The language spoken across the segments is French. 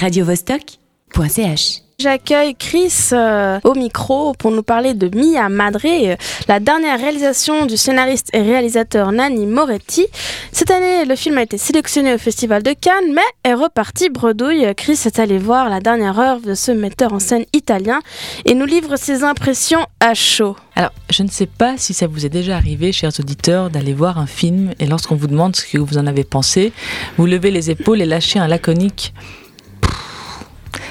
radiovostok.ch J'accueille Chris euh, au micro pour nous parler de Mia Madre, euh, la dernière réalisation du scénariste et réalisateur Nanni Moretti. Cette année, le film a été sélectionné au Festival de Cannes, mais est reparti bredouille. Chris est allé voir la dernière œuvre de ce metteur en scène italien et nous livre ses impressions à chaud. Alors, je ne sais pas si ça vous est déjà arrivé, chers auditeurs, d'aller voir un film et lorsqu'on vous demande ce que vous en avez pensé, vous levez les épaules et lâchez un laconique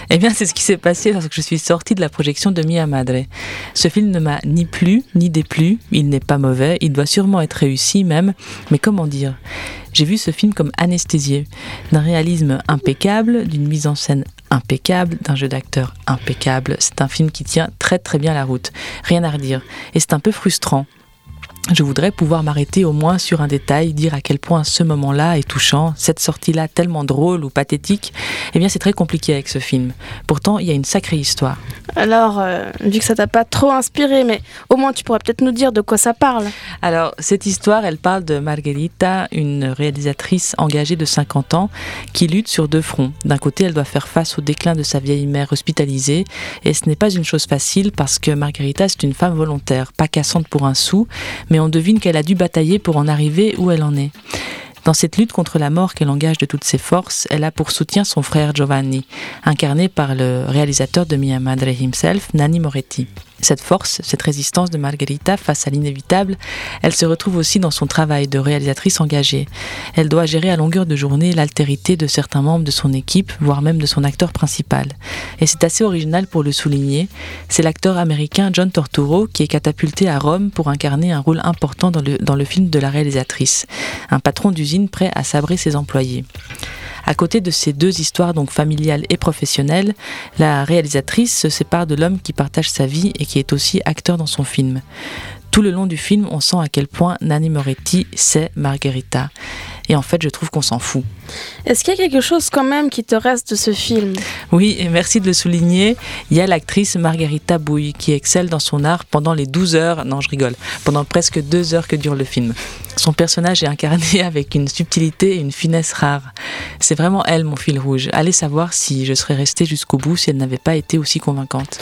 eh bien, c'est ce qui s'est passé lorsque je suis sortie de la projection de Mia Madre. Ce film ne m'a ni plu, ni déplu. Il n'est pas mauvais, il doit sûrement être réussi même. Mais comment dire? J'ai vu ce film comme anesthésié, d'un réalisme impeccable, d'une mise en scène impeccable, d'un jeu d'acteur impeccable. C'est un film qui tient très très bien la route. Rien à redire. Et c'est un peu frustrant je voudrais pouvoir m'arrêter au moins sur un détail, dire à quel point ce moment-là est touchant, cette sortie-là tellement drôle ou pathétique. Eh bien, c'est très compliqué avec ce film. Pourtant, il y a une sacrée histoire. Alors, euh, vu que ça t'a pas trop inspiré, mais au moins tu pourrais peut-être nous dire de quoi ça parle. Alors, cette histoire, elle parle de Margherita, une réalisatrice engagée de 50 ans qui lutte sur deux fronts. D'un côté, elle doit faire face au déclin de sa vieille mère hospitalisée, et ce n'est pas une chose facile parce que Margherita, c'est une femme volontaire, pas cassante pour un sou, mais on devine qu'elle a dû batailler pour en arriver où elle en est. Dans cette lutte contre la mort qu'elle engage de toutes ses forces, elle a pour soutien son frère Giovanni, incarné par le réalisateur de Mia Madre himself, Nanni Moretti. Cette force, cette résistance de Margherita face à l'inévitable, elle se retrouve aussi dans son travail de réalisatrice engagée. Elle doit gérer à longueur de journée l'altérité de certains membres de son équipe, voire même de son acteur principal. Et c'est assez original pour le souligner, c'est l'acteur américain John Torturo qui est catapulté à Rome pour incarner un rôle important dans le, dans le film de la réalisatrice, un patron d'usine prêt à sabrer ses employés. À côté de ces deux histoires, donc familiales et professionnelles, la réalisatrice se sépare de l'homme qui partage sa vie et qui est aussi acteur dans son film. Tout le long du film, on sent à quel point Nanni Moretti c'est Margherita. Et en fait, je trouve qu'on s'en fout. Est-ce qu'il y a quelque chose quand même qui te reste de ce film? Oui, et merci de le souligner. Il y a l'actrice Margherita Bouille qui excelle dans son art pendant les 12 heures, non je rigole, pendant presque deux heures que dure le film. Son personnage est incarné avec une subtilité et une finesse rares. C'est vraiment elle mon fil rouge. Allez savoir si je serais restée jusqu'au bout si elle n'avait pas été aussi convaincante.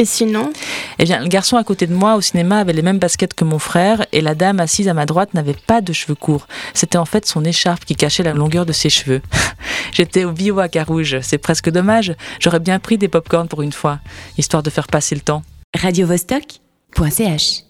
Et sinon Eh bien, le garçon à côté de moi au cinéma avait les mêmes baskets que mon frère et la dame assise à ma droite n'avait pas de cheveux courts. C'était en fait son écharpe qui cachait la longueur de ses cheveux. J'étais au bio à Carouge, c'est presque dommage. J'aurais bien pris des pop pour une fois, histoire de faire passer le temps. radiovostok.ch